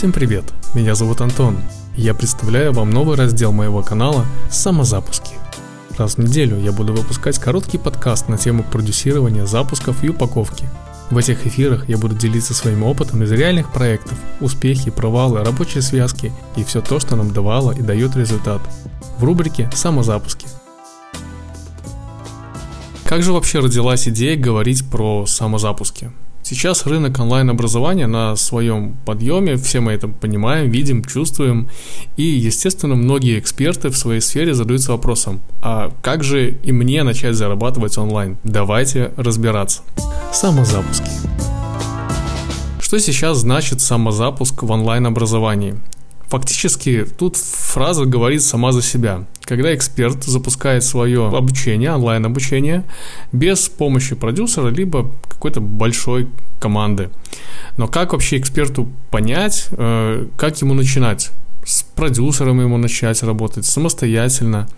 Всем привет, меня зовут Антон. Я представляю вам новый раздел моего канала «Самозапуски». Раз в неделю я буду выпускать короткий подкаст на тему продюсирования запусков и упаковки. В этих эфирах я буду делиться своим опытом из реальных проектов, успехи, провалы, рабочие связки и все то, что нам давало и дает результат. В рубрике «Самозапуски». Как же вообще родилась идея говорить про самозапуски? Сейчас рынок онлайн-образования на своем подъеме, все мы это понимаем, видим, чувствуем. И, естественно, многие эксперты в своей сфере задаются вопросом, а как же и мне начать зарабатывать онлайн? Давайте разбираться. Самозапуски. Что сейчас значит самозапуск в онлайн-образовании? Фактически тут фраза говорит сама за себя. Когда эксперт запускает свое обучение, онлайн-обучение, без помощи продюсера, либо какой-то большой команды. Но как вообще эксперту понять, э, как ему начинать? С продюсером ему начать работать самостоятельно.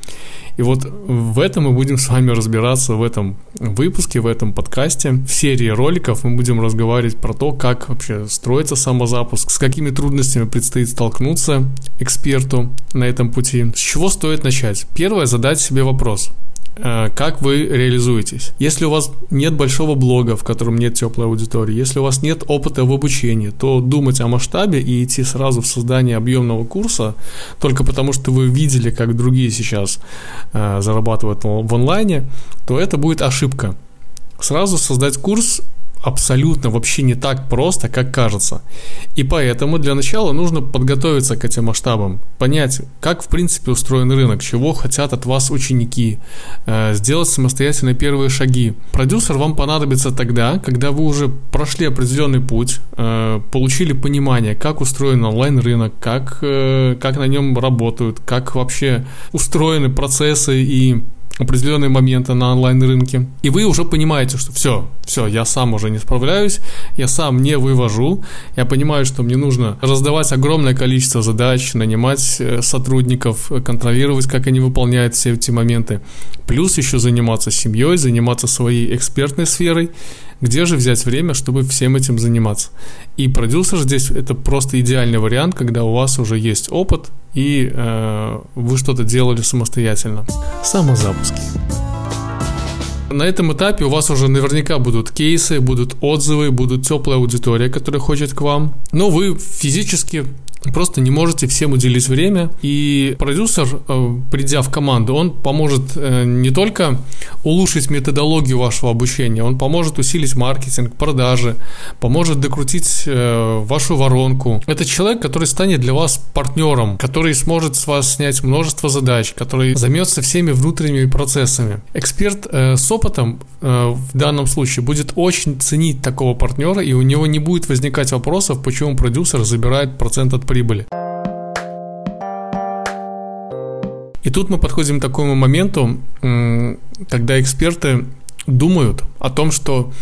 И вот в этом мы будем с вами разбираться в этом выпуске, в этом подкасте. В серии роликов мы будем разговаривать про то, как вообще строится самозапуск, с какими трудностями предстоит столкнуться эксперту на этом пути. С чего стоит начать? Первое, задать себе вопрос. Э, как вы реализуетесь. Если у вас нет большого блога, в котором нет теплой аудитории, если у вас нет опыта в обучении, то думать о масштабе и идти сразу в создание объемного курса только потому, что вы видели, как другие сейчас э, зарабатывают в онлайне, то это будет ошибка. Сразу создать курс абсолютно вообще не так просто, как кажется. И поэтому для начала нужно подготовиться к этим масштабам, понять, как в принципе устроен рынок, чего хотят от вас ученики, э, сделать самостоятельно первые шаги. Продюсер вам понадобится тогда, когда вы уже прошли определенный путь, э, получили понимание, как устроен онлайн-рынок, как, э, как на нем работают, как вообще устроены процессы и определенные моменты на онлайн-рынке, и вы уже понимаете, что все, все, я сам уже не справляюсь, я сам не вывожу, я понимаю, что мне нужно раздавать огромное количество задач, нанимать э, сотрудников, контролировать, как они выполняют все эти моменты, плюс еще заниматься семьей, заниматься своей экспертной сферой, где же взять время, чтобы всем этим заниматься? И продюсер здесь это просто идеальный вариант, когда у вас уже есть опыт и э, вы что-то делали самостоятельно. Самозапуски. На этом этапе у вас уже наверняка будут кейсы, будут отзывы, будут теплая аудитория, которая хочет к вам. Но вы физически просто не можете всем уделить время. И продюсер, э, придя в команду, он поможет э, не только улучшить методологию вашего обучения, он поможет усилить маркетинг, продажи, поможет докрутить э, вашу воронку. Это человек, который станет для вас партнером, который сможет с вас снять множество задач, который займется всеми внутренними процессами. Эксперт с опытом в данном случае будет очень ценить такого партнера, и у него не будет возникать вопросов, почему продюсер забирает процент от прибыли. И тут мы подходим к такому моменту, когда эксперты думают о том, что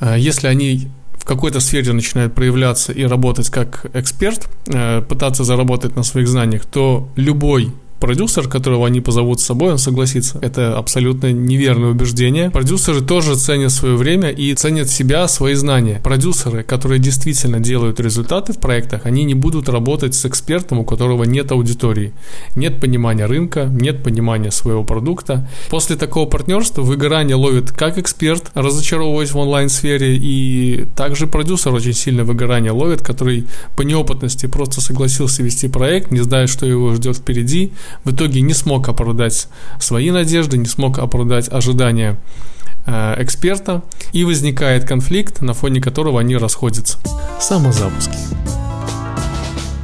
э, если они в какой-то сфере начинают проявляться и работать как эксперт, э, пытаться заработать на своих знаниях, то любой продюсер, которого они позовут с собой, он согласится. Это абсолютно неверное убеждение. Продюсеры тоже ценят свое время и ценят себя, свои знания. Продюсеры, которые действительно делают результаты в проектах, они не будут работать с экспертом, у которого нет аудитории, нет понимания рынка, нет понимания своего продукта. После такого партнерства выгорание ловит как эксперт, разочаровываясь в онлайн-сфере, и также продюсер очень сильно выгорание ловит, который по неопытности просто согласился вести проект, не зная, что его ждет впереди, в итоге не смог оправдать свои надежды, не смог оправдать ожидания э, эксперта, и возникает конфликт, на фоне которого они расходятся. Самозапуски.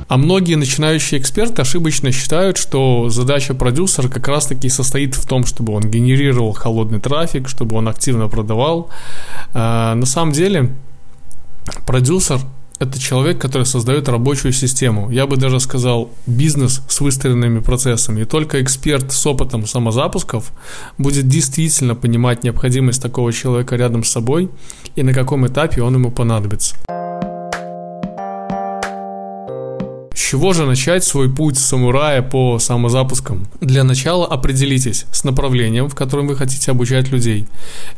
А многие начинающие эксперты ошибочно считают, что задача продюсера как раз-таки состоит в том, чтобы он генерировал холодный трафик, чтобы он активно продавал. Э, на самом деле продюсер это человек, который создает рабочую систему. Я бы даже сказал бизнес с выстроенными процессами. И только эксперт с опытом самозапусков будет действительно понимать необходимость такого человека рядом с собой и на каком этапе он ему понадобится. С чего же начать свой путь самурая по самозапускам? Для начала определитесь с направлением, в котором вы хотите обучать людей.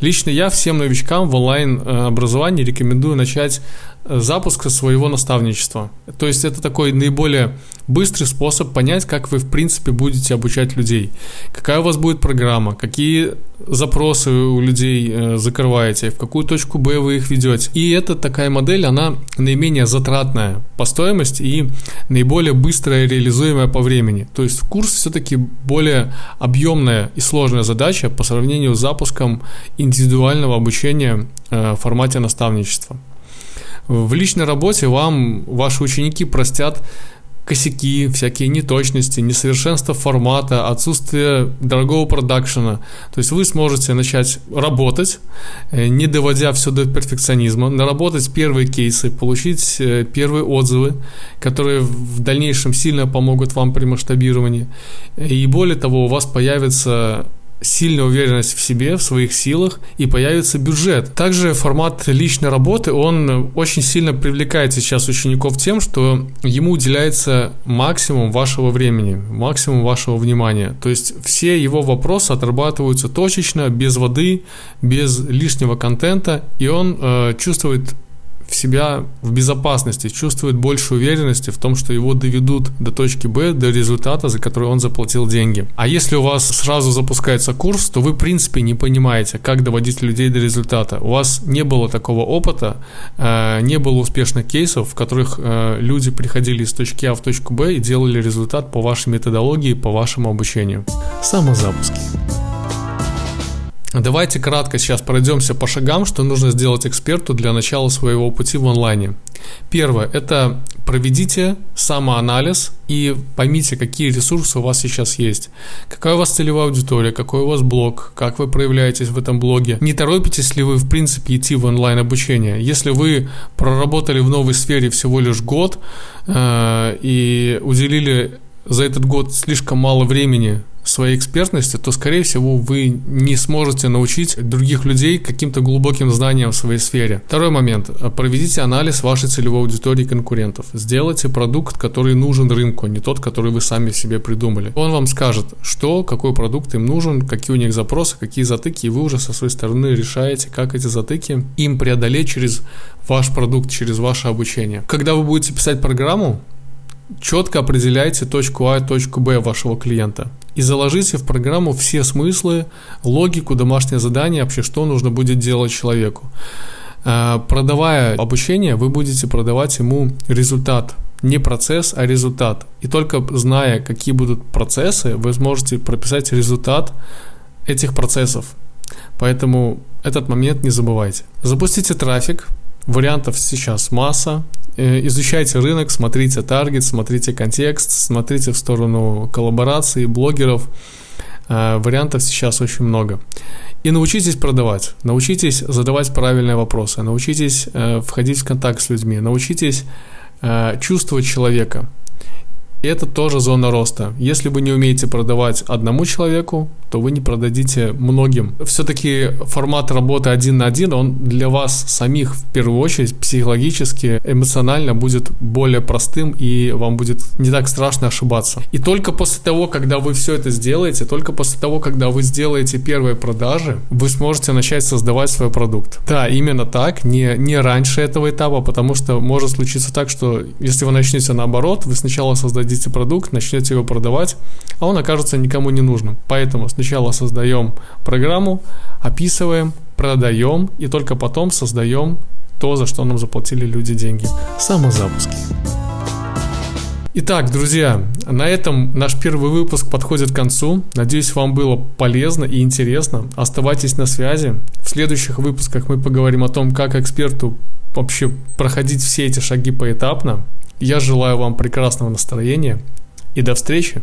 Лично я всем новичкам в онлайн-образовании рекомендую начать запуска своего наставничества. То есть это такой наиболее быстрый способ понять, как вы в принципе будете обучать людей. Какая у вас будет программа, какие запросы у людей э, закрываете, в какую точку Б вы их ведете. И эта такая модель, она наименее затратная по стоимости и наиболее быстрая реализуемая по времени. То есть курс все-таки более объемная и сложная задача по сравнению с запуском индивидуального обучения э, в формате наставничества. В личной работе вам ваши ученики простят косяки, всякие неточности, несовершенство формата, отсутствие дорогого продакшена. То есть вы сможете начать работать, э, не доводя все до перфекционизма, наработать первые кейсы, получить э, первые отзывы, которые в дальнейшем сильно помогут вам при масштабировании. И более того, у вас появится сильная уверенность в себе, в своих силах и появится бюджет. Также формат личной работы, он очень сильно привлекает сейчас учеников тем, что ему уделяется максимум вашего времени, максимум вашего внимания. То есть все его вопросы отрабатываются точечно, без воды, без лишнего контента, и он э, чувствует в себя в безопасности, чувствует больше уверенности в том, что его доведут до точки Б, до результата, за который он заплатил деньги. А если у вас сразу запускается курс, то вы, в принципе, не понимаете, как доводить людей до результата. У вас не было такого опыта, э, не было успешных кейсов, в которых э, люди приходили из точки А в точку Б и делали результат по вашей методологии, по вашему обучению. Самозапуски. Давайте кратко сейчас пройдемся по шагам, что нужно сделать эксперту для начала своего пути в онлайне. Первое – это проведите самоанализ и поймите, какие ресурсы у вас сейчас есть. Какая у вас целевая аудитория, какой у вас блог, как вы проявляетесь в этом блоге. Не торопитесь ли вы, в принципе, идти в онлайн обучение. Если вы проработали в новой сфере всего лишь год э, и уделили за этот год слишком мало времени своей экспертности, то, скорее всего, вы не сможете научить других людей каким-то глубоким знаниям в своей сфере. Второй момент. Проведите анализ вашей целевой аудитории конкурентов. Сделайте продукт, который нужен рынку, а не тот, который вы сами себе придумали. Он вам скажет, что, какой продукт им нужен, какие у них запросы, какие затыки, и вы уже со своей стороны решаете, как эти затыки им преодолеть через ваш продукт, через ваше обучение. Когда вы будете писать программу, четко определяйте точку А и точку Б вашего клиента и заложите в программу все смыслы, логику, домашнее задание, вообще что нужно будет делать человеку. Э, продавая обучение, вы будете продавать ему результат, не процесс, а результат. И только зная, какие будут процессы, вы сможете прописать результат этих процессов. Поэтому этот момент не забывайте. Запустите трафик. Вариантов сейчас масса. Э, изучайте рынок, смотрите таргет, смотрите контекст, смотрите в сторону коллабораций, блогеров. Э, вариантов сейчас очень много. И научитесь продавать, научитесь задавать правильные вопросы, научитесь э, входить в контакт с людьми, научитесь чувствовать человека. Это тоже зона роста. Если вы не умеете продавать одному человеку, то вы не продадите многим. Все-таки формат работы один на один, он для вас самих в первую очередь психологически, эмоционально будет более простым и вам будет не так страшно ошибаться. И только после того, когда вы все это сделаете, только после того, когда вы сделаете первые продажи, вы сможете начать создавать свой продукт. Да, именно так, не, не раньше этого этапа, потому что может случиться так, что если вы начнете наоборот, вы сначала создадите продукт, начнете его продавать, а он окажется никому не нужным. Поэтому сначала создаем программу, описываем, продаем и только потом создаем то, за что нам заплатили люди деньги. Самозапуски. Итак, друзья, на этом наш первый выпуск подходит к концу. Надеюсь, вам было полезно и интересно. Оставайтесь на связи. В следующих выпусках мы поговорим о том, как эксперту вообще проходить все эти шаги поэтапно. Я желаю вам прекрасного настроения и до встречи!